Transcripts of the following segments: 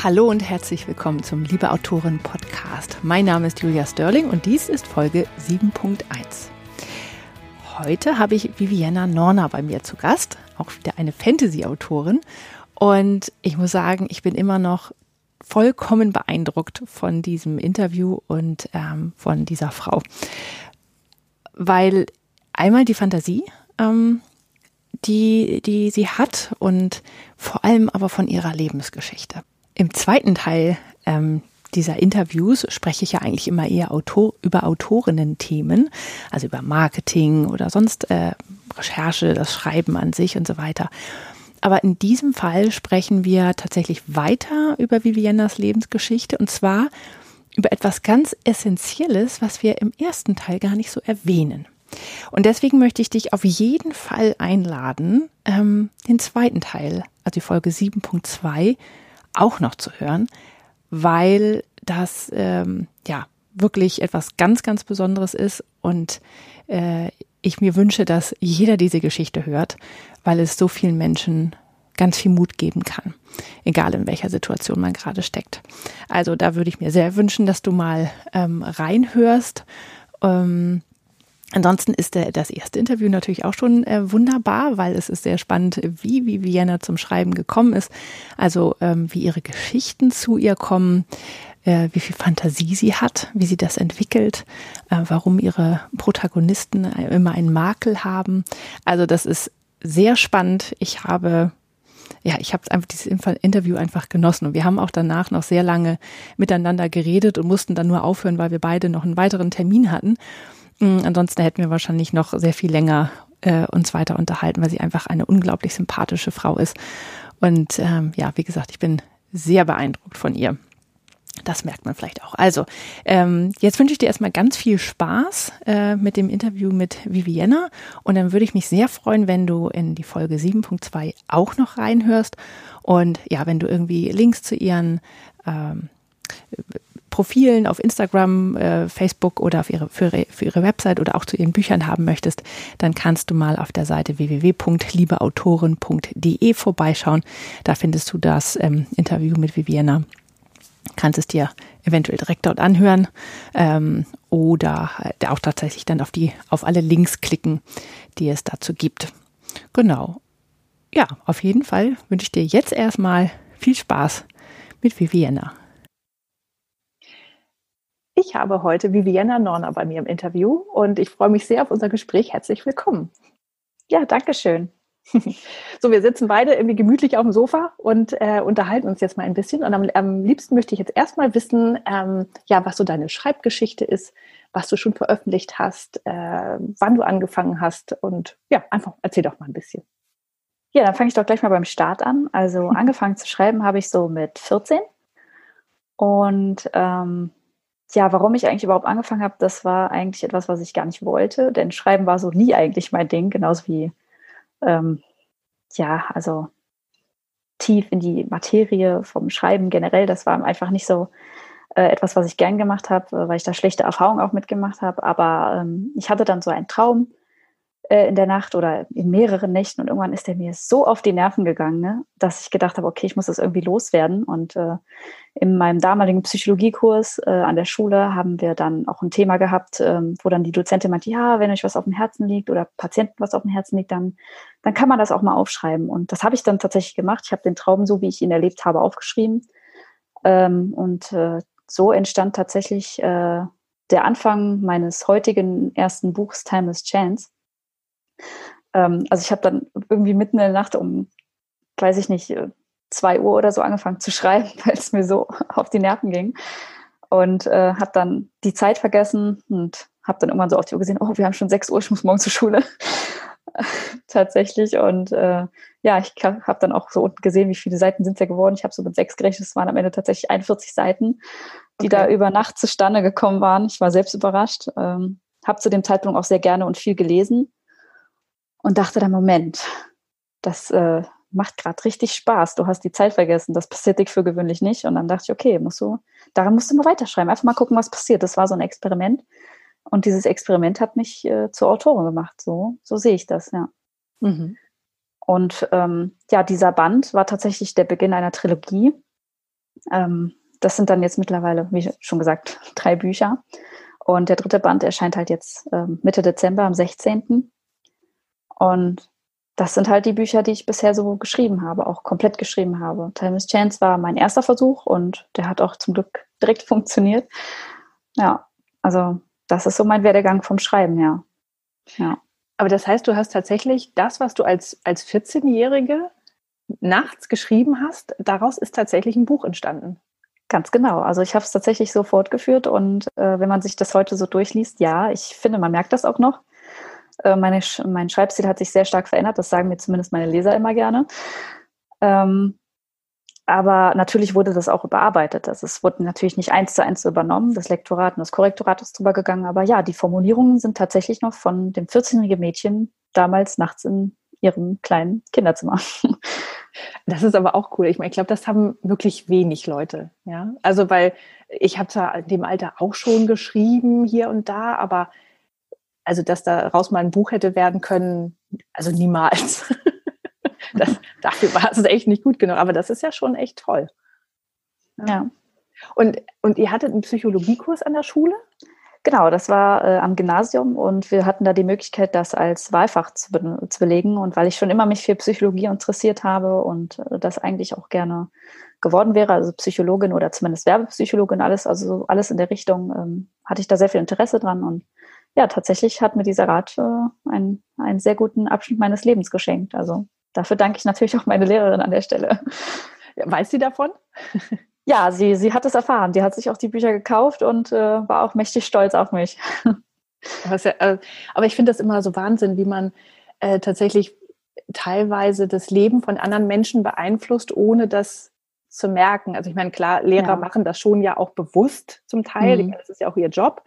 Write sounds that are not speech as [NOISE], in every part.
Hallo und herzlich willkommen zum Liebe Autorin Podcast. Mein Name ist Julia Sterling und dies ist Folge 7.1. Heute habe ich Viviana Norna bei mir zu Gast, auch wieder eine Fantasy-Autorin. Und ich muss sagen, ich bin immer noch vollkommen beeindruckt von diesem Interview und ähm, von dieser Frau. Weil einmal die Fantasie, ähm, die, die sie hat und vor allem aber von ihrer Lebensgeschichte. Im zweiten Teil ähm, dieser Interviews spreche ich ja eigentlich immer eher Autor über Autorinnen-Themen, also über Marketing oder sonst äh, Recherche, das Schreiben an sich und so weiter. Aber in diesem Fall sprechen wir tatsächlich weiter über Viviennas Lebensgeschichte und zwar über etwas ganz Essentielles, was wir im ersten Teil gar nicht so erwähnen. Und deswegen möchte ich dich auf jeden Fall einladen, ähm, den zweiten Teil, also die Folge 7.2, auch noch zu hören, weil das ähm, ja wirklich etwas ganz, ganz Besonderes ist und äh, ich mir wünsche, dass jeder diese Geschichte hört, weil es so vielen Menschen ganz viel Mut geben kann, egal in welcher Situation man gerade steckt. Also da würde ich mir sehr wünschen, dass du mal ähm, reinhörst. Ähm, Ansonsten ist der, das erste Interview natürlich auch schon äh, wunderbar, weil es ist sehr spannend, wie, wie Vienna zum Schreiben gekommen ist. Also ähm, wie ihre Geschichten zu ihr kommen, äh, wie viel Fantasie sie hat, wie sie das entwickelt, äh, warum ihre Protagonisten immer einen Makel haben. Also das ist sehr spannend. Ich habe ja, ich habe einfach dieses Interview einfach genossen und wir haben auch danach noch sehr lange miteinander geredet und mussten dann nur aufhören, weil wir beide noch einen weiteren Termin hatten. Mm, ansonsten hätten wir wahrscheinlich noch sehr viel länger äh, uns weiter unterhalten, weil sie einfach eine unglaublich sympathische Frau ist. Und ähm, ja, wie gesagt, ich bin sehr beeindruckt von ihr. Das merkt man vielleicht auch. Also, ähm, jetzt wünsche ich dir erstmal ganz viel Spaß äh, mit dem Interview mit Vivienna. Und dann würde ich mich sehr freuen, wenn du in die Folge 7.2 auch noch reinhörst. Und ja, wenn du irgendwie Links zu ihren ähm, Profilen auf Instagram, äh, Facebook oder auf ihre, für, für ihre Website oder auch zu ihren Büchern haben möchtest, dann kannst du mal auf der Seite www.liebeautoren.de vorbeischauen. Da findest du das ähm, Interview mit Viviana. Kannst es dir eventuell direkt dort anhören ähm, oder äh, auch tatsächlich dann auf die auf alle Links klicken, die es dazu gibt. Genau. Ja, auf jeden Fall wünsche ich dir jetzt erstmal viel Spaß mit Viviana. Ich habe heute Viviana Norner bei mir im Interview und ich freue mich sehr auf unser Gespräch. Herzlich willkommen. Ja, danke schön. [LAUGHS] so, wir sitzen beide irgendwie gemütlich auf dem Sofa und äh, unterhalten uns jetzt mal ein bisschen. Und am, am liebsten möchte ich jetzt erstmal wissen, ähm, ja, was so deine Schreibgeschichte ist, was du schon veröffentlicht hast, äh, wann du angefangen hast und ja, einfach erzähl doch mal ein bisschen. Ja, dann fange ich doch gleich mal beim Start an. Also [LAUGHS] angefangen zu schreiben habe ich so mit 14 und ähm, ja, warum ich eigentlich überhaupt angefangen habe, das war eigentlich etwas, was ich gar nicht wollte, denn Schreiben war so nie eigentlich mein Ding, genauso wie, ähm, ja, also tief in die Materie vom Schreiben generell, das war einfach nicht so äh, etwas, was ich gern gemacht habe, äh, weil ich da schlechte Erfahrungen auch mitgemacht habe, aber ähm, ich hatte dann so einen Traum, in der Nacht oder in mehreren Nächten und irgendwann ist der mir so auf die Nerven gegangen, ne, dass ich gedacht habe, okay, ich muss das irgendwie loswerden. Und äh, in meinem damaligen Psychologiekurs äh, an der Schule haben wir dann auch ein Thema gehabt, ähm, wo dann die Dozentin meinte, ja, wenn euch was auf dem Herzen liegt oder Patienten was auf dem Herzen liegt, dann, dann kann man das auch mal aufschreiben. Und das habe ich dann tatsächlich gemacht. Ich habe den Traum, so wie ich ihn erlebt habe, aufgeschrieben. Ähm, und äh, so entstand tatsächlich äh, der Anfang meines heutigen ersten Buchs Timeless Chance. Ähm, also ich habe dann irgendwie mitten in der Nacht um, weiß ich nicht, äh, zwei Uhr oder so angefangen zu [LAUGHS] schreiben, weil es mir so auf die Nerven ging. Und äh, habe dann die Zeit vergessen und habe dann irgendwann so auf die Uhr gesehen, oh, wir haben schon sechs Uhr, ich muss morgen zur Schule. [LAUGHS] Tatsächlich. Und äh, ja, ich habe dann auch so unten gesehen, wie viele Seiten sind es ja geworden. Ich habe so mit sechs gerechnet, es waren am Ende tatsächlich 41 Seiten, die okay. da über Nacht zustande gekommen waren. Ich war selbst überrascht. Ähm, habe zu dem Zeitpunkt auch sehr gerne und viel gelesen und dachte dann, Moment, das äh, macht gerade richtig Spaß. Du hast die Zeit vergessen. Das passiert dich für gewöhnlich nicht. Und dann dachte ich, okay, musst du, daran musst du mal weiterschreiben. Einfach mal gucken, was passiert. Das war so ein Experiment. Und dieses Experiment hat mich äh, zur Autorin gemacht. So, so sehe ich das, ja. Mhm. Und ähm, ja, dieser Band war tatsächlich der Beginn einer Trilogie. Ähm, das sind dann jetzt mittlerweile, wie schon gesagt, drei Bücher. Und der dritte Band erscheint halt jetzt ähm, Mitte Dezember am 16. Und das sind halt die Bücher, die ich bisher so geschrieben habe, auch komplett geschrieben habe. Time Chance war mein erster Versuch und der hat auch zum Glück direkt [LAUGHS] funktioniert. Ja, also das ist so mein Werdegang vom Schreiben, ja. ja. Aber das heißt, du hast tatsächlich das, was du als, als 14-Jährige nachts geschrieben hast, daraus ist tatsächlich ein Buch entstanden. Ganz genau. Also ich habe es tatsächlich so fortgeführt und äh, wenn man sich das heute so durchliest, ja, ich finde, man merkt das auch noch. Äh, meine, mein Schreibstil hat sich sehr stark verändert, das sagen mir zumindest meine Leser immer gerne. Ähm, aber natürlich wurde das auch überarbeitet. Also es wurde natürlich nicht eins zu eins übernommen. Das Lektorat und das Korrektorat ist drüber gegangen. Aber ja, die Formulierungen sind tatsächlich noch von dem 14-jährigen Mädchen damals nachts in ihrem kleinen Kinderzimmer. [LAUGHS] Das ist aber auch cool. Ich meine, ich glaube, das haben wirklich wenig Leute. Ja, also weil ich habe zwar in dem Alter auch schon geschrieben hier und da, aber also dass daraus mal ein Buch hätte werden können, also niemals. [LAUGHS] das, dafür war es echt nicht gut genug. Aber das ist ja schon echt toll. Ja. ja. Und, und ihr hattet einen Psychologiekurs an der Schule? Genau, das war äh, am Gymnasium und wir hatten da die Möglichkeit, das als Wahlfach zu, be zu, belegen. Und weil ich schon immer mich für Psychologie interessiert habe und äh, das eigentlich auch gerne geworden wäre, also Psychologin oder zumindest Werbepsychologin, alles, also alles in der Richtung, ähm, hatte ich da sehr viel Interesse dran. Und ja, tatsächlich hat mir dieser Rat äh, einen, einen sehr guten Abschnitt meines Lebens geschenkt. Also dafür danke ich natürlich auch meine Lehrerin an der Stelle. Weiß sie davon? ja, sie, sie hat es erfahren. Die hat sich auch die Bücher gekauft und äh, war auch mächtig stolz auf mich. Äh, aber ich finde das immer so Wahnsinn, wie man äh, tatsächlich teilweise das Leben von anderen Menschen beeinflusst, ohne das zu merken. Also ich meine, klar, Lehrer ja. machen das schon ja auch bewusst zum Teil. Mhm. Das ist ja auch ihr Job.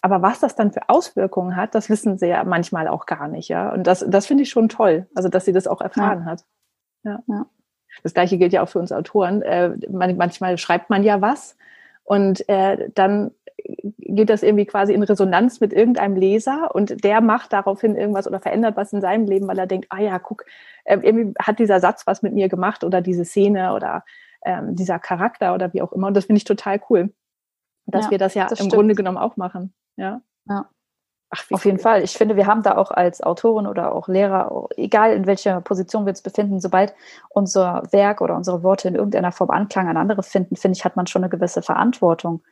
Aber was das dann für Auswirkungen hat, das wissen sie ja manchmal auch gar nicht. Ja? Und das, das finde ich schon toll, also dass sie das auch erfahren ja. hat. Ja. ja. Das gleiche gilt ja auch für uns Autoren. Äh, manchmal schreibt man ja was und äh, dann geht das irgendwie quasi in Resonanz mit irgendeinem Leser und der macht daraufhin irgendwas oder verändert was in seinem Leben, weil er denkt, ah ja, guck, äh, irgendwie hat dieser Satz was mit mir gemacht oder diese Szene oder ähm, dieser Charakter oder wie auch immer. Und das finde ich total cool, dass ja, wir das ja das im stimmt. Grunde genommen auch machen. Ja. ja. Ach, Auf jeden Fall. Ich finde, wir haben da auch als Autorin oder auch Lehrer, egal in welcher Position wir uns befinden, sobald unser Werk oder unsere Worte in irgendeiner Form Anklang an andere finden, finde ich, hat man schon eine gewisse Verantwortung,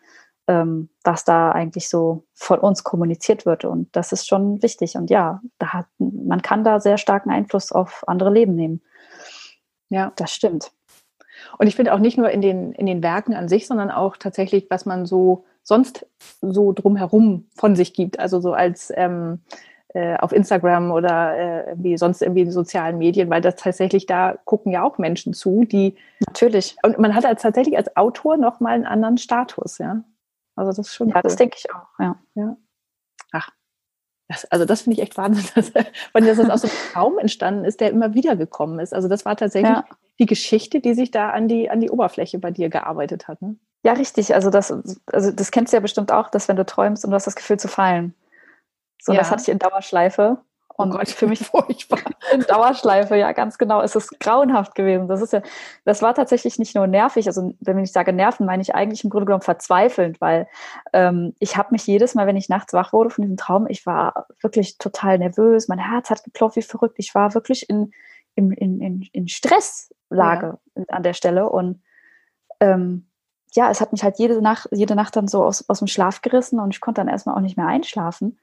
ähm, was da eigentlich so von uns kommuniziert wird. Und das ist schon wichtig. Und ja, da hat, man kann da sehr starken Einfluss auf andere Leben nehmen. Ja, das stimmt. Und ich finde auch nicht nur in den, in den Werken an sich, sondern auch tatsächlich, was man so sonst so drumherum von sich gibt. Also so als ähm, äh, auf Instagram oder äh, wie sonst irgendwie in sozialen Medien, weil das tatsächlich da gucken ja auch Menschen zu, die natürlich und man hat als tatsächlich als Autor noch mal einen anderen Status, ja. Also das ist schon ja, cool. das denke ich auch, ja. ja. Ach, das, also das finde ich echt Wahnsinn, [LAUGHS] dass, dass das aus so einem Traum entstanden ist, der immer wieder gekommen ist. Also das war tatsächlich ja. die Geschichte, die sich da an die, an die Oberfläche bei dir gearbeitet hat. Ne? Ja, richtig. Also das, also das kennst du ja bestimmt auch, dass wenn du träumst und du hast das Gefühl zu fallen. So, ja. das hatte ich in Dauerschleife. Oh und oh Gott, für mich [LAUGHS] furchtbar. In Dauerschleife, ja, ganz genau. Es ist grauenhaft gewesen. Das ist ja, das war tatsächlich nicht nur nervig. Also, wenn ich sage nerven, meine ich eigentlich im Grunde genommen verzweifelnd, weil ähm, ich habe mich jedes Mal, wenn ich nachts wach wurde von diesem Traum, ich war wirklich total nervös. Mein Herz hat geklopft wie verrückt. Ich war wirklich in, in, in, in Stresslage ja. an der Stelle und ähm, ja, es hat mich halt jede Nacht, jede Nacht dann so aus, aus dem Schlaf gerissen und ich konnte dann erstmal auch nicht mehr einschlafen,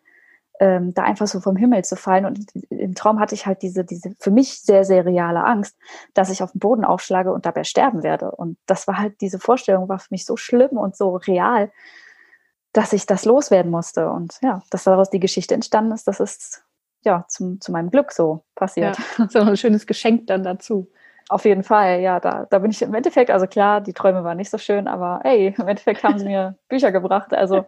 ähm, da einfach so vom Himmel zu fallen. Und im Traum hatte ich halt diese, diese für mich sehr, sehr reale Angst, dass ich auf den Boden aufschlage und dabei sterben werde. Und das war halt, diese Vorstellung war für mich so schlimm und so real, dass ich das loswerden musste. Und ja, dass daraus die Geschichte entstanden ist, das ist ja zum, zu meinem Glück so passiert. Ja, so ein schönes Geschenk dann dazu. Auf jeden Fall, ja, da, da bin ich im Endeffekt, also klar, die Träume waren nicht so schön, aber hey, im Endeffekt haben sie mir [LAUGHS] Bücher gebracht. Also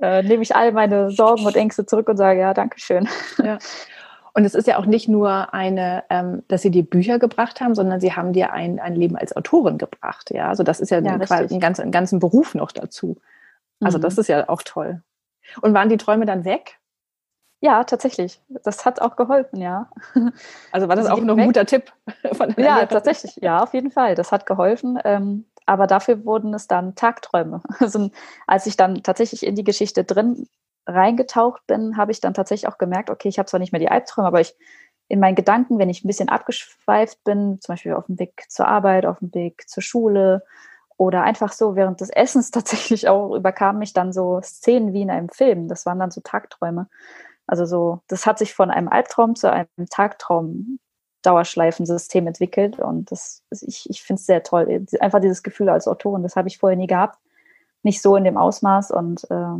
äh, nehme ich all meine Sorgen und Ängste zurück und sage, ja, danke schön. Ja. Und es ist ja auch nicht nur eine, ähm, dass sie dir Bücher gebracht haben, sondern sie haben dir ein, ein Leben als Autorin gebracht. Ja, also das ist ja, ja ein, ganz, einen ganzen Beruf noch dazu. Also mhm. das ist ja auch toll. Und waren die Träume dann weg? Ja, tatsächlich. Das hat auch geholfen, ja. [LAUGHS] Also war das also auch noch ein guter Tipp [LAUGHS] von Ja, tatsächlich. Ja, auf jeden Fall. Das hat geholfen. Ähm, aber dafür wurden es dann Tagträume. [LAUGHS] Also als ich dann tatsächlich in die Geschichte drin reingetaucht bin, habe ich dann tatsächlich auch gemerkt, okay, ich habe zwar nicht mehr die Albträume, aber ich in meinen Gedanken, wenn ich ein bisschen abgeschweift bin, zum Beispiel auf dem Weg zur Arbeit, auf dem Weg zur Schule oder einfach so während des Essens tatsächlich auch überkamen mich dann so Szenen wie in einem Film. Das waren dann so Tagträume. Also so, das hat sich von einem Albtraum zu einem Tagtraum Dauerschleifensystem entwickelt und das, ich, ich finde es sehr toll. Einfach dieses Gefühl als Autorin, das habe ich vorher nie gehabt. Nicht so in dem Ausmaß und äh,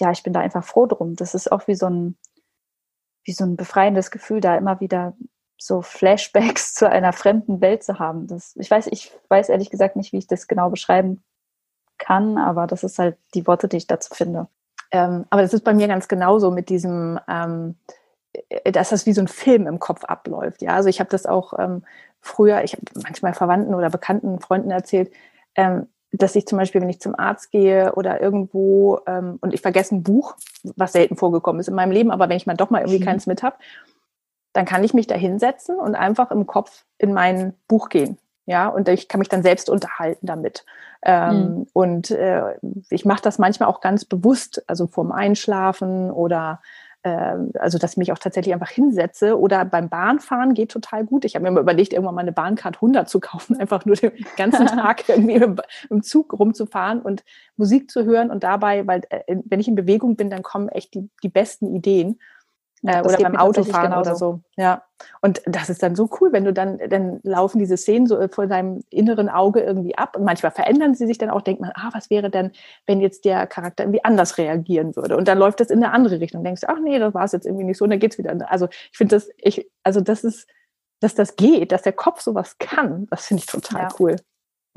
ja, ich bin da einfach froh drum. Das ist auch wie so ein, wie so ein befreiendes Gefühl, da immer wieder so Flashbacks [LAUGHS] zu einer fremden Welt zu haben. Das, ich weiß, ich weiß ehrlich gesagt nicht, wie ich das genau beschreiben kann, aber das ist halt die Worte, die ich dazu finde. Ähm, aber das ist bei mir ganz genauso mit diesem, ähm, dass das wie so ein Film im Kopf abläuft. Ja, also ich habe das auch ähm, früher, ich habe manchmal Verwandten oder Bekannten, Freunden erzählt, ähm, dass ich zum Beispiel, wenn ich zum Arzt gehe oder irgendwo ähm, und ich vergesse ein Buch, was selten vorgekommen ist in meinem Leben, aber wenn ich mal doch mal irgendwie mhm. keins mit habe, dann kann ich mich da hinsetzen und einfach im Kopf in mein Buch gehen. Ja, und ich kann mich dann selbst unterhalten damit. Ähm, mhm. Und äh, ich mache das manchmal auch ganz bewusst, also vorm Einschlafen oder ähm, also dass ich mich auch tatsächlich einfach hinsetze oder beim Bahnfahren geht total gut. Ich habe mir mal überlegt, irgendwann mal eine Bahncard 100 zu kaufen, [LAUGHS] einfach nur den ganzen [LAUGHS] Tag irgendwie im, im, Zug rumzufahren und Musik zu hören und dabei, weil äh, wenn ich in Bewegung bin, dann kommen echt die, die besten Ideen. Ja, äh, oder beim Autofahren oder so. Ja. Und das ist dann so cool, wenn du dann, dann laufen diese Szenen so vor deinem inneren Auge irgendwie ab. Und manchmal verändern sie sich dann auch, denkt man, ah, was wäre denn, wenn jetzt der Charakter irgendwie anders reagieren würde? Und dann läuft das in eine andere Richtung. Denkst du, ach nee, das war es jetzt irgendwie nicht so. Und dann geht's wieder. Also ich finde das, ich, also das ist, dass das geht, dass der Kopf sowas kann, das finde ich total ja. cool.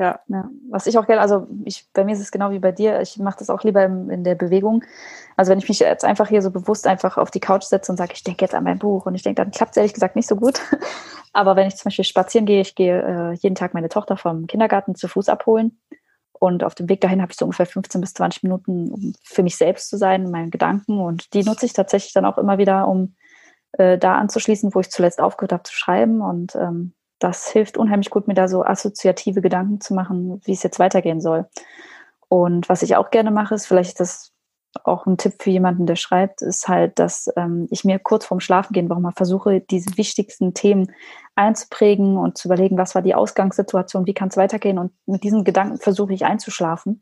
Ja. ja. Was ich auch gerne, also ich, bei mir ist es genau wie bei dir, ich mache das auch lieber in, in, der Bewegung. Also wenn ich mich jetzt einfach hier so bewusst einfach auf die Couch setze und sage, ich denke jetzt an mein Buch und ich denke, dann klappt es ehrlich gesagt nicht so gut. [LAUGHS] Aber wenn ich zum Beispiel spazieren gehe, ich gehe äh, jeden Tag meine Tochter vom Kindergarten zu Fuß abholen. Und auf dem Weg dahin habe ich so ungefähr 15 bis 20 Minuten, um für mich selbst zu sein, in meinen Gedanken. Und die nutze ich tatsächlich dann auch immer wieder, um äh, da anzuschließen, wo ich zuletzt aufgehört habe zu schreiben. Und ähm, das hilft unheimlich gut, mir da so assoziative Gedanken zu machen, wie es jetzt weitergehen soll. Und was ich auch gerne mache, ist vielleicht das auch ein Tipp für jemanden, der schreibt, ist halt, dass ähm, ich mir kurz vorm Schlafengehen warum mal versuche, diese wichtigsten Themen einzuprägen und zu überlegen, was war die Ausgangssituation, wie kann es weitergehen. Und mit diesen Gedanken versuche ich einzuschlafen.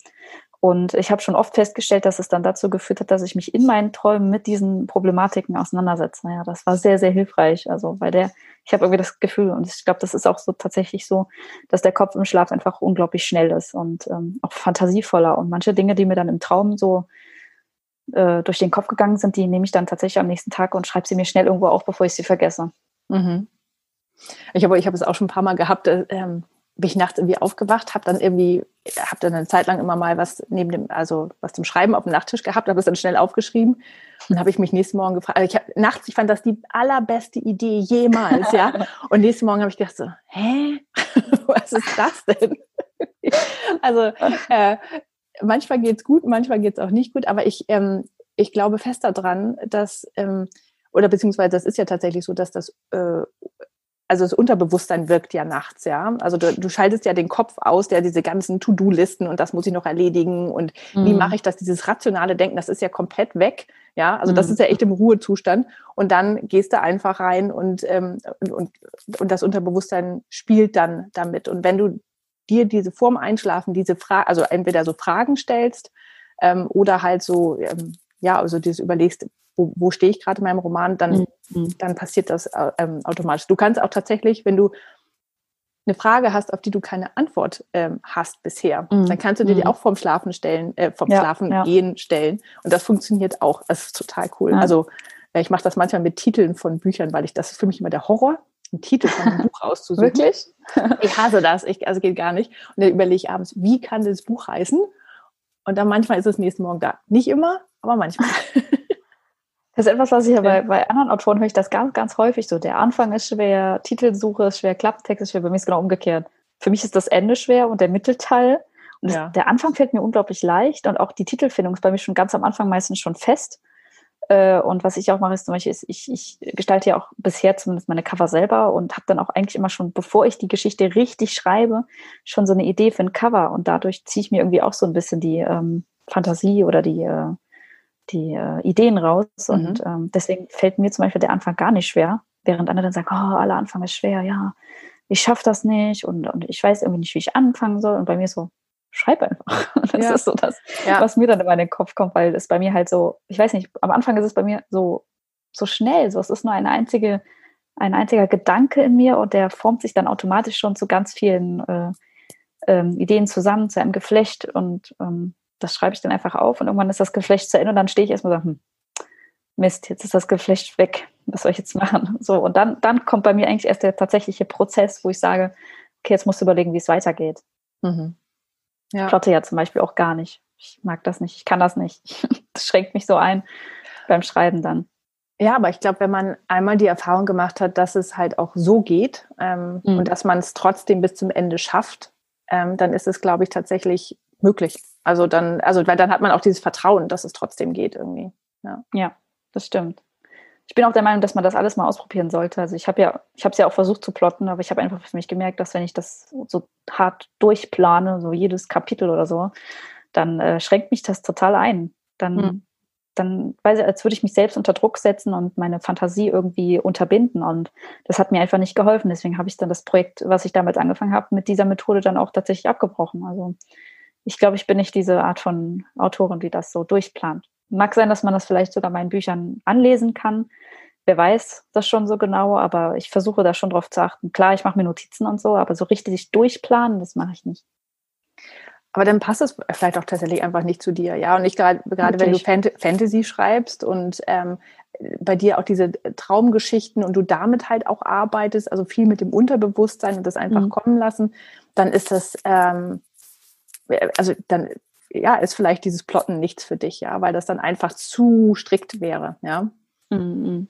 Und ich habe schon oft festgestellt, dass es dann dazu geführt hat, dass ich mich in meinen Träumen mit diesen Problematiken auseinandersetze. Naja, das war sehr, sehr hilfreich. Also bei der, ich habe irgendwie das Gefühl, und ich glaube, das ist auch so tatsächlich so, dass der Kopf im Schlaf einfach unglaublich schnell ist und ähm, auch fantasievoller. Und manche Dinge, die mir dann im Traum so äh, durch den Kopf gegangen sind, die nehme ich dann tatsächlich am nächsten Tag und schreibe sie mir schnell irgendwo auf, bevor ich sie vergesse. Mhm. Ich habe ich hab es auch schon ein paar Mal gehabt, äh, ähm, bin ich nachts irgendwie aufgewacht, habe dann irgendwie, habe dann eine Zeit lang immer mal was neben dem, also was zum Schreiben auf dem Nachttisch gehabt, habe es dann schnell aufgeschrieben und habe ich mich nächsten Morgen gefragt, also ich hab, nachts, ich fand das die allerbeste Idee jemals, ja. [LAUGHS] Und nächsten Morgen habe ich gedacht so, hä, [LAUGHS] was ist das denn? [LAUGHS] also äh, manchmal geht's gut, manchmal geht's auch nicht gut, aber ich, ähm, ich glaube fest daran, dass ähm, oder beziehungsweise das ist ja tatsächlich so, dass das äh, also das Unterbewusstsein wirkt ja nachts, ja. Also du, du schaltest ja den Kopf aus, der diese ganzen To-Do-Listen und das muss ich noch erledigen und mhm. wie mache ich das? Dieses rationale Denken, das ist ja komplett weg, ja. Also das mhm. ist ja echt im Ruhezustand und dann gehst du einfach rein und, ähm, und, und, das Unterbewusstsein spielt dann damit. Und wenn du dir diese vorm Einschlafen diese Frage, also entweder so Fragen stellst ähm, oder halt so, ähm, ja, also dieses überlegst, wo, wo stehe ich gerade in meinem Roman, dann, mhm. dann passiert das äh, ähm, automatisch. Du kannst auch tatsächlich, wenn du eine Frage hast, auf die du keine Antwort ähm, hast bisher, mhm. dann kannst du dir die mhm. auch vom Schlafen stellen, äh, vom ja, Schlafen ja. gehen stellen. Und das funktioniert auch. Das ist total cool. Ja. Also äh, ich mache das manchmal mit Titeln von Büchern, weil ich das ist für mich immer der Horror, einen Titel von einem [LAUGHS] Buch auszusuchen. Wirklich? [LAUGHS] ich hasse das. Ich, also geht gar nicht. Und dann überlege ich abends, wie kann das Buch heißen? Und dann manchmal ist es nächsten Morgen da. Nicht immer, aber manchmal. [LAUGHS] Das ist etwas, was ich ja bei, bei anderen Autoren höre ich das ganz, ganz häufig so. Der Anfang ist schwer, Titelsuche ist schwer, Klapptext ist schwer. Bei mir ist es genau umgekehrt. Für mich ist das Ende schwer und der Mittelteil. Und ja. der Anfang fällt mir unglaublich leicht und auch die Titelfindung ist bei mir schon ganz am Anfang meistens schon fest. Äh, und was ich auch mache, ist zum Beispiel, ist, ich, ich gestalte ja auch bisher zumindest meine Cover selber und habe dann auch eigentlich immer schon, bevor ich die Geschichte richtig schreibe, schon so eine Idee für ein Cover. Und dadurch ziehe ich mir irgendwie auch so ein bisschen die ähm, Fantasie oder die, äh, die äh, Ideen raus. Mhm. Und ähm, deswegen fällt mir zum Beispiel der Anfang gar nicht schwer, während andere dann sagen, oh, aller Anfang ist schwer, ja, ich schaffe das nicht und, und ich weiß irgendwie nicht, wie ich anfangen soll. Und bei mir so, schreib einfach. [LAUGHS] Das ja. ist so das, ja. was mir dann immer in den Kopf kommt, weil es bei mir halt so, ich weiß nicht, am Anfang ist es bei mir so, so schnell, so es ist nur eine einzige, ein einziger Gedanke in mir und der formt sich dann automatisch schon zu ganz vielen äh, ähm, Ideen zusammen, zu einem Geflecht und ähm, das schreibe ich dann einfach auf und irgendwann ist das Geflecht zu Ende und dann stehe ich erstmal so, hm, Mist, jetzt ist das Geflecht weg, was soll ich jetzt machen? [LAUGHS] So, und dann, dann kommt bei mir eigentlich erst der tatsächliche Prozess, wo ich sage, okay, jetzt musst du überlegen, wie es weitergeht. Mhm. Ja. Plotte ja zum Beispiel auch gar nicht. Ich mag das nicht, ich kann das nicht. [LAUGHS] Das schränkt mich so ein beim Schreiben dann. Ja, aber ich glaube, wenn man einmal die Erfahrung gemacht hat, dass es halt auch so geht ähm, mhm. und dass man es trotzdem bis zum Ende schafft, ähm, dann ist es, glaube ich, tatsächlich möglich. Also dann, also weil dann hat man auch dieses Vertrauen, dass es trotzdem geht irgendwie. Ja, ja das stimmt. Ich bin auch der Meinung, dass man das alles mal ausprobieren sollte. Also ich habe ja, ich habe es ja auch versucht zu plotten, aber ich habe einfach für mich gemerkt, dass wenn ich das so hart durchplane, so jedes Kapitel oder so, dann äh, schränkt mich das total ein. Dann, hm. dann weiß ich, als würde ich mich selbst unter Druck setzen und meine Fantasie irgendwie unterbinden. Und das hat mir einfach nicht geholfen. Deswegen habe ich dann das Projekt, was ich damals angefangen habe, mit dieser Methode dann auch tatsächlich abgebrochen. Also ich glaube, ich bin nicht diese Art von Autorin, die das so durchplant. Mag sein, dass man das vielleicht sogar meinen Büchern anlesen kann. Wer weiß das schon so genau, aber ich versuche da schon drauf zu achten. Klar, ich mache mir Notizen und so, aber so richtig durchplanen, das mache ich nicht. Aber dann passt es vielleicht auch tatsächlich einfach nicht zu dir, ja. Und ich gerade, gerade wenn du Fant Fantasy schreibst und ähm, bei dir auch diese Traumgeschichten und du damit halt auch arbeitest, also viel mit dem Unterbewusstsein und das einfach mhm. kommen lassen, dann ist das, ähm, also dann ja, ist vielleicht dieses Plotten nichts für dich, ja, weil das dann einfach zu strikt wäre, ja. Mhm.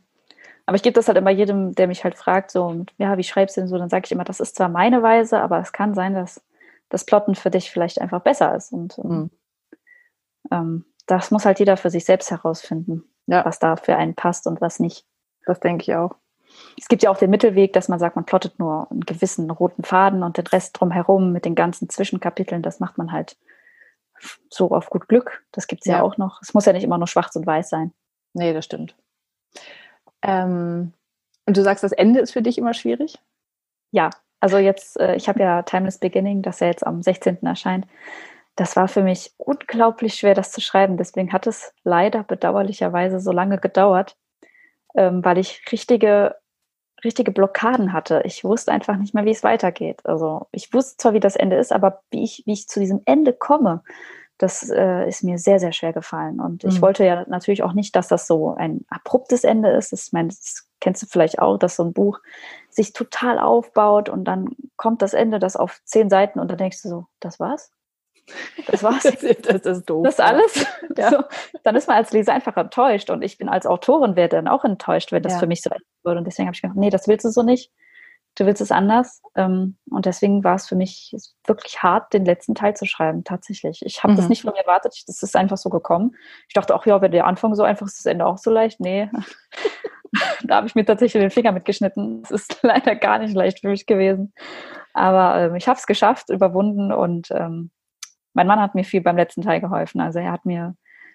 Aber ich gebe das halt immer jedem, der mich halt fragt, so, ja, wie schreibst du denn so? Dann sage ich immer, das ist zwar meine Weise, aber es kann sein, dass das Plotten für dich vielleicht einfach besser ist. Und mhm. ähm, das muss halt jeder für sich selbst herausfinden, ja. was da für einen passt und was nicht. Das denke ich auch. Es gibt ja auch den Mittelweg, dass man sagt, man plottet nur einen gewissen roten Faden und den Rest drumherum mit den ganzen Zwischenkapiteln, das macht man halt so auf gut Glück. Das gibt es ja. ja. auch noch. Es muss ja nicht immer nur schwarz und weiß sein. Nee, das stimmt. Ähm, und du sagst, das Ende ist für dich immer schwierig? Ja, also jetzt, äh, ich habe ja Timeless Beginning, das ja jetzt am 16. erscheint. Das war für mich unglaublich schwer, das zu schreiben. Deswegen hat es leider bedauerlicherweise so lange gedauert, ähm, weil ich richtige richtige Blockaden hatte. Ich wusste einfach nicht mehr, wie es weitergeht. Also ich wusste zwar, wie das Ende ist, aber wie ich, wie ich zu diesem Ende komme, das äh, ist mir sehr, sehr schwer gefallen. Und mhm. ich wollte ja natürlich auch nicht, dass das so ein abruptes Ende ist. Das, ich meine, das kennst du vielleicht auch, dass so ein Buch sich total aufbaut und dann kommt das Ende, das auf zehn Seiten und dann denkst du so, das war's? Das war's. das, das ist doof. Das alles. Ja. So, dann ist man als Leser einfach enttäuscht. Und ich bin als Autorin wäre dann auch enttäuscht, wenn das ja. für mich so würde. Und deswegen habe ich gedacht, nee, das willst du so nicht. Du willst es anders. Ähm, und deswegen war es für mich wirklich hart, den letzten Teil zu schreiben, tatsächlich. Ich habe mhm. das nicht von mir erwartet. Das ist einfach so gekommen. Ich dachte auch, ja, wenn der Anfang so einfach ist, das Ende auch so leicht. Nee. [LAUGHS] da habe ich mir tatsächlich den Finger mitgeschnitten. Das ist [LAUGHS] leider gar nicht leicht für mich gewesen. Aber ähm, ich habe es geschafft, überwunden und ähm, mein Mann hat mir viel beim letzten Teil geholfen. Also er hat mir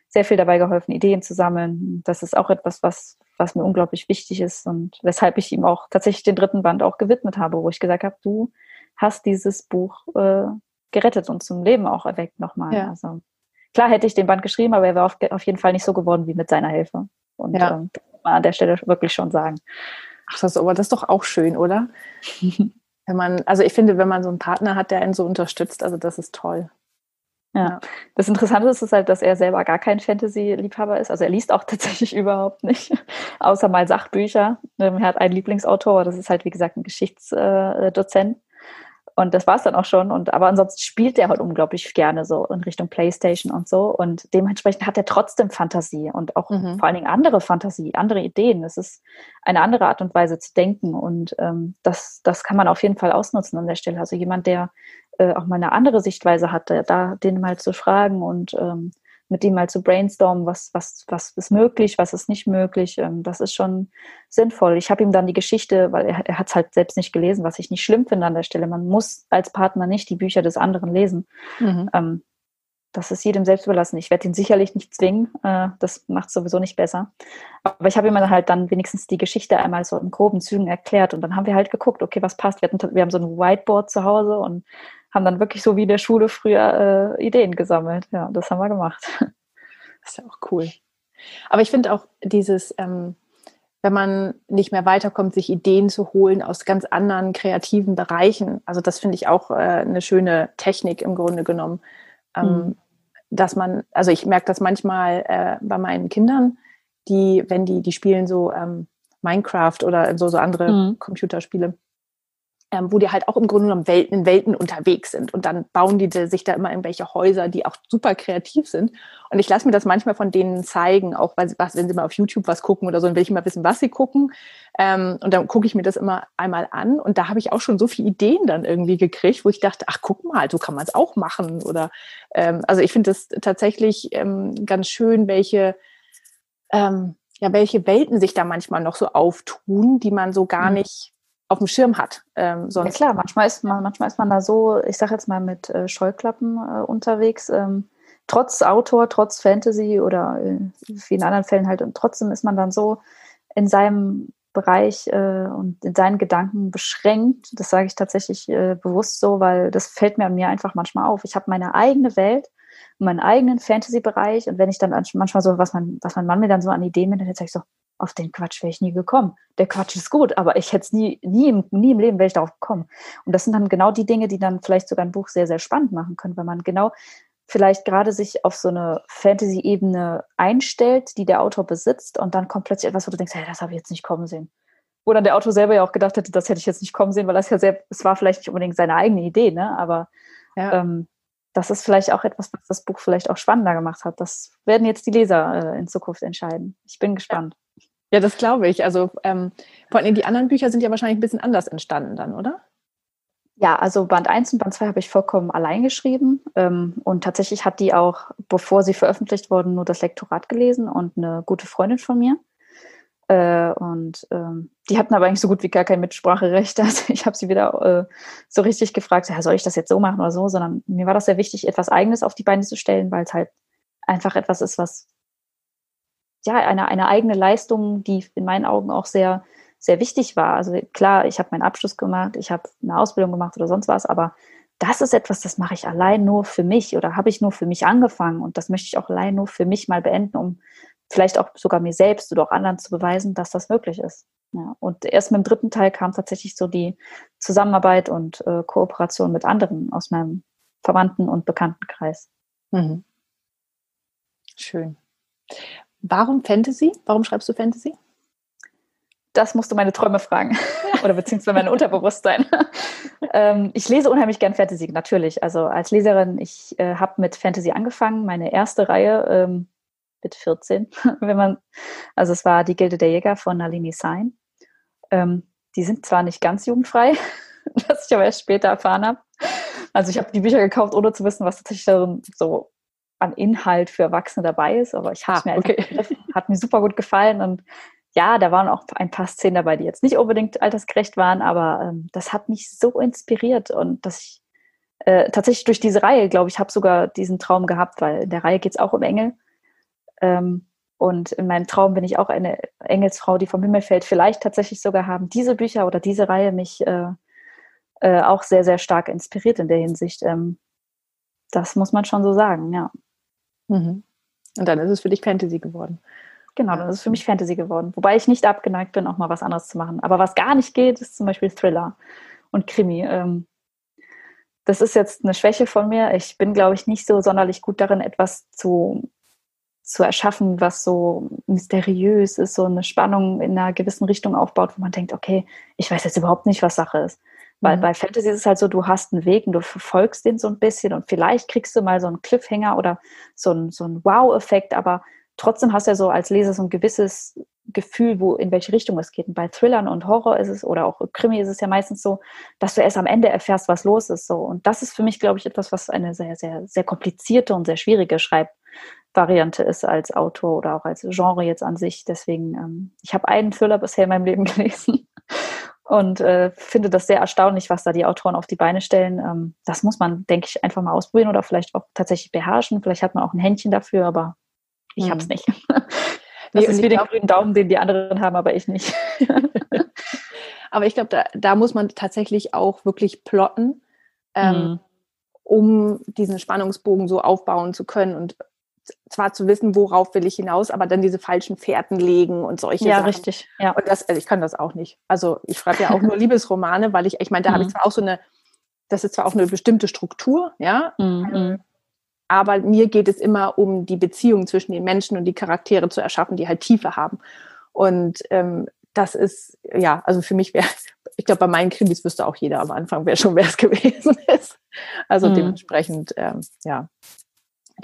sehr viel dabei geholfen, Ideen zu sammeln. Das ist auch etwas, was, was mir unglaublich wichtig ist und weshalb ich ihm auch tatsächlich den dritten Band auch gewidmet habe, wo ich gesagt habe, du hast dieses Buch äh, gerettet und zum Leben auch erweckt nochmal. Ja. Also klar hätte ich den Band geschrieben, aber er wäre auf, auf jeden Fall nicht so geworden wie mit seiner Hilfe. Und ja. ähm, kann man an der Stelle wirklich schon sagen. Ach, das, aber das ist doch auch schön, oder? [LAUGHS] wenn man, also ich finde, wenn man so einen Partner hat, der einen so unterstützt, also das ist toll. Ja. Das Interessante ist halt, dass er selber gar kein Fantasy-Liebhaber ist. Also er liest auch [LAUGHS] tatsächlich überhaupt nicht, außer mal Sachbücher. Ähm, er hat einen Lieblingsautor, das ist halt, wie gesagt, ein Geschichtsdozent. Und das war es dann auch schon. Und aber ansonsten spielt er halt unglaublich gerne so in Richtung Playstation und so. Und dementsprechend hat er trotzdem Fantasie und auch mhm. vor allen Dingen andere Fantasie, andere Ideen. Es ist eine andere Art und Weise zu denken. Und ähm, das, das kann man auf jeden Fall ausnutzen an der Stelle. Also jemand, der äh, auch mal eine andere Sichtweise hatte, da den mal zu fragen und ähm, mit dem mal zu brainstormen, was, was, was ist möglich, was ist nicht möglich. Ähm, das ist schon sinnvoll. Ich habe ihm dann die Geschichte, weil er, er hat es halt selbst nicht gelesen, was ich nicht schlimm finde an der Stelle. Man muss als Partner nicht die Bücher des anderen lesen. Mhm. Ähm, das ist jedem selbst überlassen. Ich werde ihn sicherlich nicht zwingen. Äh, das macht es sowieso nicht besser. Aber ich habe ihm halt dann wenigstens die Geschichte einmal so in groben Zügen erklärt. Und dann haben wir halt geguckt, okay, was passt. Wir, hatten, wir haben so ein Whiteboard zu Hause und haben dann wirklich so wie in der Schule früher äh, Ideen gesammelt. Ja, das haben wir gemacht. Das ist ja auch cool. Aber ich finde auch dieses, ähm, wenn man nicht mehr weiterkommt, sich Ideen zu holen aus ganz anderen kreativen Bereichen. Also das finde ich auch äh, eine schöne Technik im Grunde genommen. Ähm, mhm dass man, also ich merke das manchmal äh, bei meinen Kindern, die, wenn die, die spielen so ähm, Minecraft oder so, so andere mhm. Computerspiele, ähm, wo die halt auch im Grunde genommen Welten in Welten unterwegs sind. Und dann bauen die sich da immer irgendwelche Häuser, die auch super kreativ sind. Und ich lasse mir das manchmal von denen zeigen, auch weil, was, wenn sie mal auf YouTube was gucken oder so, dann will ich mal wissen, was sie gucken. Ähm, und dann gucke ich mir das immer einmal an. Und da habe ich auch schon so viele Ideen dann irgendwie gekriegt, wo ich dachte, ach guck mal, so kann man es auch machen. Oder ähm, also ich finde es tatsächlich ähm, ganz schön, welche ähm, ja, welche Welten sich da manchmal noch so auftun, die man so gar mhm. nicht auf dem Schirm hat. Ähm, sonst ja klar, manchmal ist man, manchmal ist man da so, ich sage jetzt mal mit äh, Scheuklappen äh, unterwegs. Ähm, trotz Autor, trotz Fantasy oder in vielen anderen Fällen halt. Und trotzdem ist man dann so in seinem Bereich äh, und in seinen Gedanken beschränkt. Das sage ich tatsächlich äh, bewusst so, weil das fällt mir an mir einfach manchmal auf. Ich habe meine eigene Welt, meinen eigenen Fantasy-Bereich und wenn ich dann manchmal so, was mein, was mein Mann mir dann so an Ideen mit, dann sage ich so, auf den Quatsch wäre ich nie gekommen. Der Quatsch ist gut, aber ich hätte es nie, nie, im, nie im Leben wäre ich darauf gekommen. Und das sind dann genau die Dinge, die dann vielleicht sogar ein Buch sehr, sehr spannend machen können, wenn man genau vielleicht gerade sich auf so eine Fantasy-Ebene einstellt, die der Autor besitzt und dann kommt plötzlich etwas, wo du denkst, hey, das habe ich jetzt nicht kommen sehen. Wo dann der Autor selber ja auch gedacht hätte, das hätte ich jetzt nicht kommen sehen, weil das ja sehr, es war vielleicht nicht unbedingt seine eigene Idee, ne? Aber ja. ähm, das ist vielleicht auch etwas, was das Buch vielleicht auch spannender gemacht hat. Das werden jetzt die Leser äh, in Zukunft entscheiden. Ich bin gespannt. Ja, das glaube ich. Also ähm, vor allem die anderen Bücher sind ja wahrscheinlich ein bisschen anders entstanden dann, oder? Ja, also Band 1 und Band 2 habe ich vollkommen allein geschrieben. Ähm, und tatsächlich hat die auch, bevor sie veröffentlicht wurden, nur das Lektorat gelesen und eine gute Freundin von mir. Äh, und ähm, die hatten aber eigentlich so gut wie gar kein Mitspracherecht. [LAUGHS] Also ich habe sie wieder äh, so richtig gefragt, ja, soll ich das jetzt so machen oder so, sondern mir war das sehr wichtig, etwas Eigenes auf die Beine zu stellen, weil es halt einfach etwas ist, was ja eine, eine eigene Leistung, die in meinen Augen auch sehr sehr wichtig war. Also klar, ich habe meinen Abschluss gemacht, ich habe eine Ausbildung gemacht oder sonst was, aber das ist etwas, das mache ich allein nur für mich oder habe ich nur für mich angefangen und das möchte ich auch allein nur für mich mal beenden, um vielleicht auch sogar mir selbst oder auch anderen zu beweisen, dass das möglich ist. Ja, und erst mit dem dritten Teil kam tatsächlich so die Zusammenarbeit und äh, Kooperation mit anderen aus meinem Verwandten- und Bekanntenkreis. Mhm. Schön. Warum Fantasy? Warum schreibst du Fantasy? das musst du meine Träume fragen. Oder beziehungsweise mein Unterbewusstsein. [LAUGHS] ähm, ich lese unheimlich gern Fantasy, natürlich. Also als Leserin, ich äh, habe mit Fantasy angefangen, meine erste Reihe ähm, mit 14, [LAUGHS] wenn man, also es war die Gilde der Jäger von Nalini Sain. Ähm, die sind zwar nicht ganz jugendfrei, [LAUGHS] was ich aber erst später erfahren habe. Also ich habe die Bücher gekauft, ohne zu wissen, was tatsächlich darin so an Inhalt für Erwachsene dabei ist, aber ich habe es mir okay. hat mir super gut gefallen und ja, da waren auch ein paar Szenen dabei, die jetzt nicht unbedingt altersgerecht waren, aber ähm, das hat mich so inspiriert und dass ich äh, tatsächlich durch diese Reihe, glaube ich, habe sogar diesen Traum gehabt, weil in der Reihe geht es auch um Engel. Ähm, und in meinem Traum bin ich auch eine Engelsfrau, die vom Himmel fällt. Vielleicht tatsächlich sogar haben diese Bücher oder diese Reihe mich äh, äh, auch sehr, sehr stark inspiriert in der Hinsicht. Ähm, das muss man schon so sagen, ja. Mhm. Und dann ist es für dich Fantasy geworden. Genau, dann ist es für mich Fantasy geworden. Wobei ich nicht abgeneigt bin, auch mal was anderes zu machen. Aber was gar nicht geht, ist zum Beispiel Thriller und Krimi. Ähm, das ist jetzt eine Schwäche von mir. Ich bin, glaube ich, nicht so sonderlich gut darin, etwas zu, zu erschaffen, was so mysteriös ist, so eine Spannung in einer gewissen Richtung aufbaut, wo man denkt, okay, ich weiß jetzt überhaupt nicht, was Sache ist. Weil mhm. bei Fantasy ist es halt so, du hast einen Weg und du verfolgst den so ein bisschen und vielleicht kriegst du mal so einen Cliffhanger oder so einen, so einen Wow-Effekt, aber trotzdem hast du ja so als Leser so ein gewisses Gefühl, wo in welche Richtung es geht. Und bei Thrillern und Horror ist es oder auch Krimi ist es ja meistens so, dass du erst am Ende erfährst, was los ist. So und das ist für mich, glaube ich, etwas, was eine sehr, sehr, sehr komplizierte und sehr schwierige Schreib Variante ist als Autor oder auch als Genre jetzt an sich. Deswegen, ähm, ich habe einen Thriller bisher in meinem Leben [LAUGHS] gelesen und äh, finde das sehr erstaunlich, was da die Autoren auf die Beine stellen. Ähm, das muss man, denke ich, einfach mal ausprobieren oder vielleicht auch tatsächlich beherrschen. Vielleicht hat man auch ein Händchen dafür, aber ich hm. habe es nicht. [LAUGHS] Das nee, ist wie den grünen Daumen, den die anderen haben, aber ich nicht. [LAUGHS] aber ich glaube, da, da, muss man tatsächlich auch wirklich plotten, ähm, mhm. um diesen Spannungsbogen so aufbauen zu können und zwar zu wissen, worauf will ich hinaus, aber dann diese falschen Fährten legen und solche ja, Sachen. Richtig. Ja, Und das, also ich kann das auch nicht. Also ich schreibe ja auch nur [LAUGHS] Liebesromane, weil ich, ich meine, da mhm. habe ich zwar auch so eine, das ist zwar auch eine bestimmte Struktur, ja, mhm. Ähm, aber mir geht es immer um die Beziehung zwischen den Menschen und die Charaktere zu erschaffen, die halt Tiefe haben. Und ähm, das ist, ja, also für mich wäre, [LAUGHS] ich glaube, bei meinen Krimis wüsste auch jeder am Anfang, wer schon wer es [LAUGHS] gewesen ist. Also mhm. dementsprechend, ähm, ja,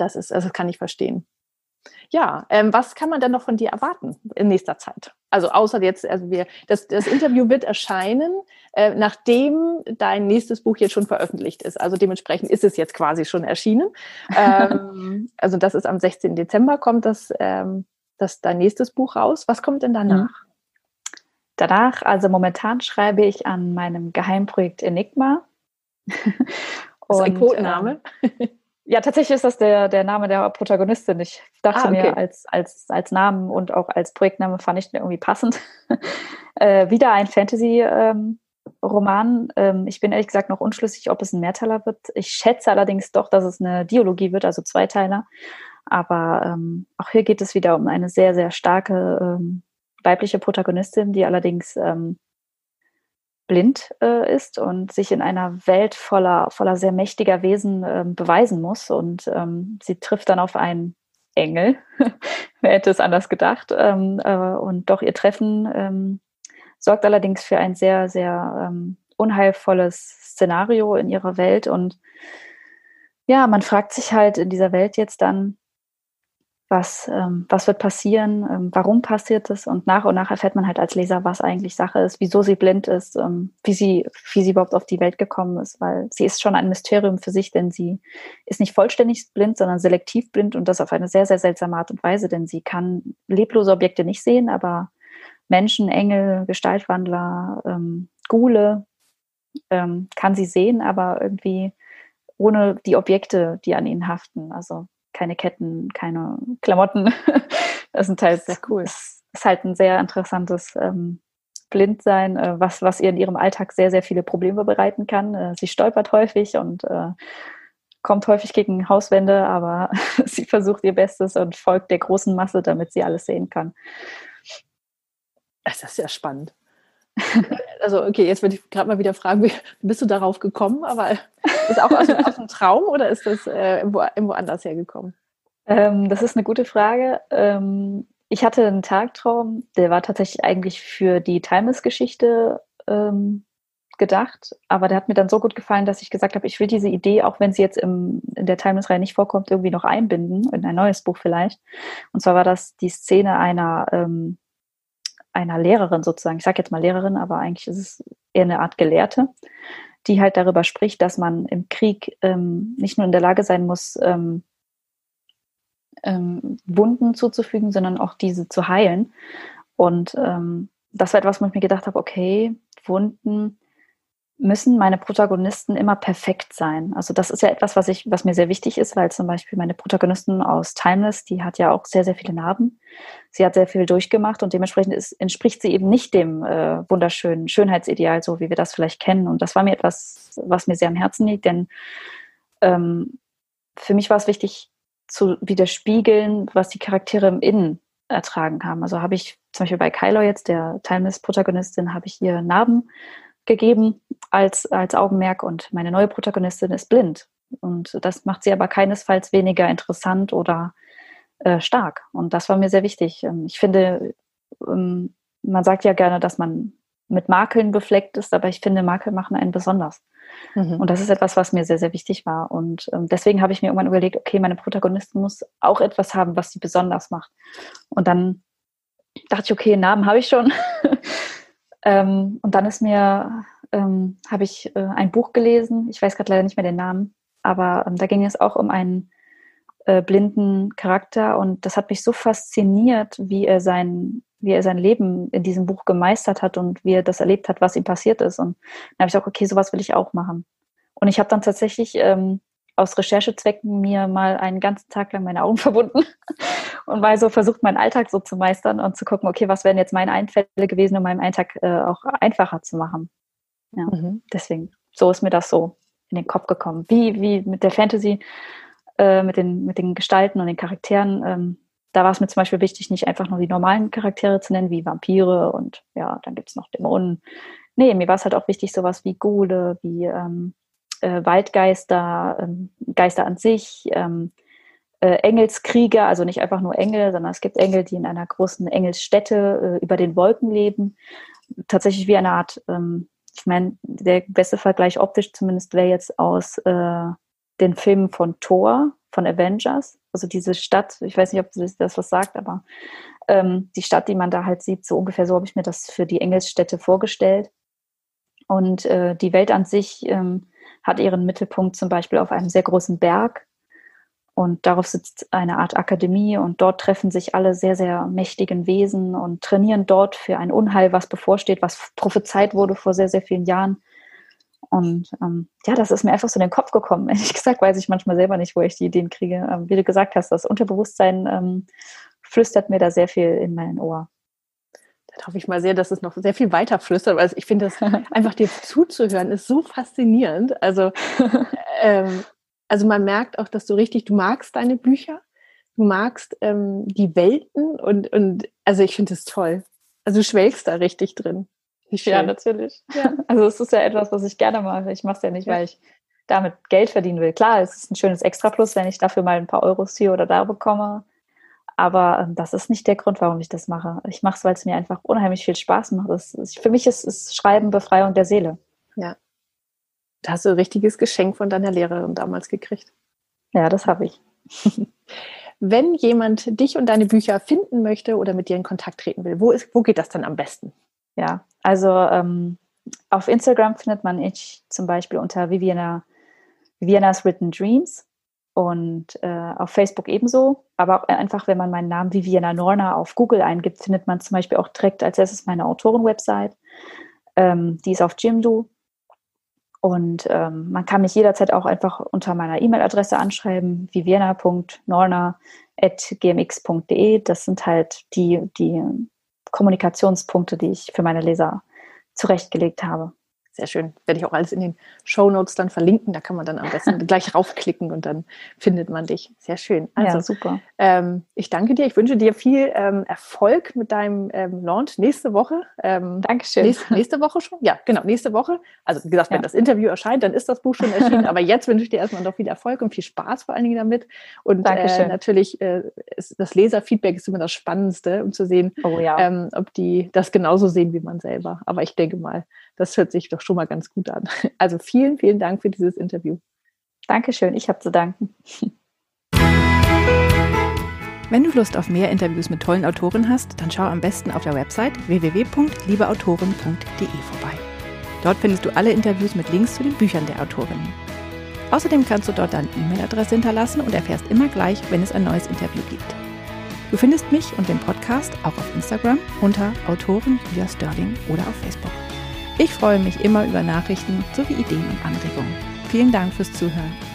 das ist, also das kann ich verstehen. Ja, ähm, was kann man denn noch von dir erwarten in nächster Zeit? Also außer jetzt, also wir, das, das Interview wird erscheinen, äh, nachdem dein nächstes Buch jetzt schon veröffentlicht ist. Also dementsprechend ist es jetzt quasi schon erschienen. ähm, [LAUGHS] also das ist am 16. Dezember kommt das, ähm, das dein nächstes Buch raus. Was kommt denn danach? Mhm. Danach, also momentan schreibe ich an meinem Geheimprojekt Enigma. das ist ein Codename. Ähm, ja, tatsächlich ist das der, der Name der Protagonistin. Ich dachte ah, okay. mir, als, als, als Namen und auch als Projektname fand ich den irgendwie passend. [LAUGHS] äh, wieder ein Fantasy-Roman. Ähm, ähm, ich bin ehrlich gesagt noch unschlüssig, ob es ein Mehrteiler wird. Ich schätze allerdings doch, dass es eine Dialogie wird, also Zweiteiler. Aber ähm, auch hier geht es wieder um eine sehr, sehr starke ähm, weibliche Protagonistin, die allerdings ähm, blind äh, ist und sich in einer Welt voller, voller sehr mächtiger Wesen äh, beweisen muss. Und ähm, sie trifft dann auf einen Engel. [LAUGHS] Wer hätte es anders gedacht? Ähm, äh, und doch ihr Treffen ähm, sorgt allerdings für ein sehr, sehr ähm, unheilvolles Szenario in ihrer Welt. Und ja, man fragt sich halt in dieser Welt jetzt dann, was, ähm, was wird passieren, ähm, warum passiert es und nach und nach erfährt man halt als Leser, was eigentlich Sache ist, wieso sie blind ist, ähm, wie, sie, wie sie überhaupt auf die Welt gekommen ist, weil sie ist schon ein Mysterium für sich, denn sie ist nicht vollständig blind, sondern selektiv blind und das auf eine sehr, sehr seltsame Art und Weise, denn sie kann leblose Objekte nicht sehen, aber Menschen, Engel, Gestaltwandler, ähm, Gule ähm, kann sie sehen, aber irgendwie ohne die Objekte, die an ihnen haften. Also keine Ketten, keine Klamotten. [LAUGHS] das sind halt sehr cool. Das ist halt ein sehr interessantes ähm, Blindsein, äh, was, was ihr in ihrem Alltag sehr, sehr viele Probleme bereiten kann. Äh, sie stolpert häufig und äh, kommt häufig gegen Hauswände, aber [LAUGHS] sie versucht ihr Bestes und folgt der großen Masse, damit sie alles sehen kann. Das ist ja spannend. [LAUGHS] also, okay, jetzt würde ich gerade mal wieder fragen, [LAUGHS] wie bist du darauf gekommen? Aber ist auch aus, aus einem Traum oder ist das äh, irgendwo, irgendwo anders hergekommen? Ähm, das ist eine gute Frage. Ähm, ich hatte einen Tagtraum, der war tatsächlich eigentlich für die Timeless-Geschichte ähm, gedacht, aber der hat mir dann so gut gefallen, dass ich gesagt habe, ich will diese Idee, auch wenn sie jetzt im, in der Timeless-Reihe nicht vorkommt, irgendwie noch einbinden, in ein neues Buch vielleicht. Und zwar war das die Szene einer ähm, einer Lehrerin sozusagen, ich sage jetzt mal Lehrerin, aber eigentlich ist es eher eine Art Gelehrte, die halt darüber spricht, dass man im Krieg ähm, nicht nur in der Lage sein muss, ähm, ähm, Wunden zuzufügen, sondern auch diese zu heilen. Und ähm, das war etwas, wo ich mir gedacht habe, okay, Wunden müssen meine Protagonisten immer perfekt sein. Also das ist ja etwas, was ich, was mir sehr wichtig ist, weil zum Beispiel meine Protagonistin aus Timeless, die hat ja auch sehr, sehr viele Narben. Sie hat sehr viel durchgemacht und dementsprechend ist, entspricht sie eben nicht dem äh, wunderschönen Schönheitsideal, so wie wir das vielleicht kennen. Und das war mir etwas, was mir sehr am Herzen liegt, denn ähm, für mich war es wichtig zu widerspiegeln, was die Charaktere im Innen ertragen haben. Also habe ich zum Beispiel bei Kylo jetzt, der Timeless-Protagonistin, habe ich hier Narben gegeben als, als Augenmerk und meine neue Protagonistin ist blind. Und das macht sie aber keinesfalls weniger interessant oder äh, stark. Und das war mir sehr wichtig. Ähm, ich finde, ähm, man sagt ja gerne, dass man mit Makeln befleckt ist, aber ich finde, Makel machen einen besonders. Mhm. Und das ist etwas, was mir sehr, sehr wichtig war. Und ähm, deswegen habe ich mir irgendwann überlegt, okay, meine Protagonistin muss auch etwas haben, was sie besonders macht. Und dann dachte ich, okay, Namen habe ich schon. [LAUGHS] Ähm, und dann ist mir, ähm, habe ich äh, ein Buch gelesen, ich weiß gerade leider nicht mehr den Namen, aber ähm, da ging es auch um einen äh, blinden Charakter und das hat mich so fasziniert, wie er sein wie er sein Leben in diesem Buch gemeistert hat und wie er das erlebt hat, was ihm passiert ist. Und dann habe ich gesagt, okay, sowas will ich auch machen. Und ich habe dann tatsächlich ähm, aus Recherchezwecken mir mal einen ganzen Tag lang meine Augen [LAUGHS] verbunden und mal so versucht, meinen Alltag so zu meistern und zu gucken, okay, was wären jetzt meine Einfälle gewesen, um meinen Alltag äh, auch einfacher zu machen. Ja, mhm. deswegen, so ist mir das so in den Kopf gekommen. Wie, wie mit der Fantasy, äh, mit, den, mit den Gestalten und den Charakteren, ähm, da war es mir zum Beispiel wichtig, nicht einfach nur die normalen Charaktere zu nennen, wie Vampire und ja, dann gibt es noch Dämonen. Nee, mir war es halt auch wichtig, sowas wie Gule, wie ähm, äh, Waldgeister, ähm, Geister an sich, ähm, äh, Engelskrieger, also nicht einfach nur Engel, sondern es gibt Engel, die in einer großen Engelsstätte äh, über den Wolken leben. Tatsächlich wie eine Art, ähm, ich meine, der beste Vergleich optisch zumindest wäre jetzt aus äh, den Filmen von Thor, von Avengers. Also diese Stadt, ich weiß nicht, ob das was sagt, aber ähm, die Stadt, die man da halt sieht, so ungefähr so habe ich mir das für die Engelsstädte vorgestellt. Und äh, die Welt an sich ähm, hat ihren Mittelpunkt zum Beispiel auf einem sehr großen Berg. Und darauf sitzt eine Art Akademie und dort treffen sich alle sehr, sehr mächtigen Wesen und trainieren dort für ein Unheil, was bevorsteht, was prophezeit wurde vor sehr, sehr vielen Jahren. Und ähm, ja, das ist mir einfach so in den Kopf gekommen. [LAUGHS] Ehrlich gesagt weiß ich manchmal selber nicht, wo ich die Ideen kriege. Ähm, wie du gesagt hast, das Unterbewusstsein ähm, flüstert mir da sehr viel in mein Ohr. Hoffe ich mal sehr, dass es noch sehr viel weiter flüstert, weil ich finde, das [LAUGHS] einfach dir zuzuhören ist so faszinierend. Also, [LAUGHS] ähm, also man merkt auch, dass du richtig, du magst deine Bücher, du magst ähm, die Welten und, und also ich finde es toll. Also du schwelgst da richtig drin. Ja, natürlich. Ja. [LAUGHS] Also es ist ja etwas, was ich gerne mache. Ich mache es ja nicht, ja. weil ich damit Geld verdienen will. Klar, es ist ein schönes Extraplus, wenn ich dafür mal ein paar Euros hier oder da bekomme. Aber ähm, das ist nicht der Grund, warum ich das mache. Ich mache es, weil es mir einfach unheimlich viel Spaß macht. Das ist, für mich ist, ist Schreiben Befreiung der Seele. Ja. Da hast du ein richtiges Geschenk von deiner Lehrerin damals gekriegt. Ja, das habe ich. [LAUGHS] Wenn jemand dich und deine Bücher finden möchte oder mit dir in Kontakt treten will, wo, ist, wo geht das dann am besten? Ja, also ähm, auf Instagram findet man ich zum Beispiel unter Viviana, Vivianas Written Dreams und äh, auf Facebook ebenso. Aber auch einfach, wenn man meinen Namen Viviana Norna auf Google eingibt, findet man zum Beispiel auch direkt als erstes meine Autoren-Website. Ähm, die ist auf Jimdo. Und ähm, man kann mich jederzeit auch einfach unter meiner E-Mail-Adresse anschreiben, viviana.norna.gmx.de. Das sind halt die, die Kommunikationspunkte, die ich für meine Leser zurechtgelegt habe. Sehr schön. Werde ich auch alles in den Show Notes dann verlinken. Da kann man dann am besten gleich raufklicken und dann findet man dich. Sehr schön. Also, ja, super. Ähm, ich danke dir. Ich wünsche dir viel ähm, Erfolg mit deinem ähm, Launch nächste Woche. Ähm, Dankeschön. Nächste, nächste, Woche schon? Ja, genau, nächste Woche. Also, wie gesagt, wenn ja. das Interview erscheint, dann ist das Buch schon erschienen. Aber jetzt wünsche ich dir erstmal noch viel Erfolg und viel Spaß vor allen Dingen damit. Und äh, natürlich, äh, ist, das Leserfeedback ist immer das Spannendste, um zu sehen, oh, ja. Ähm, ob die das genauso sehen wie man selber. Aber ich denke mal, das hört sich doch schon mal ganz gut an. Also vielen, vielen Dank für dieses Interview. Dankeschön, ich habe zu danken. Wenn du Lust auf mehr Interviews mit tollen Autoren hast, dann schau am besten auf der Website www.liebeautoren.de vorbei. Dort findest du alle Interviews mit Links zu den Büchern der Autorinnen. Außerdem kannst du dort deine E-Mail-Adresse hinterlassen und erfährst immer gleich, wenn es ein neues Interview gibt. Du findest mich und den Podcast auch auf Instagram unter Autorin Julia Sterling oder auf Facebook. Ich freue mich immer über Nachrichten sowie Ideen und Anregungen. Vielen Dank fürs Zuhören.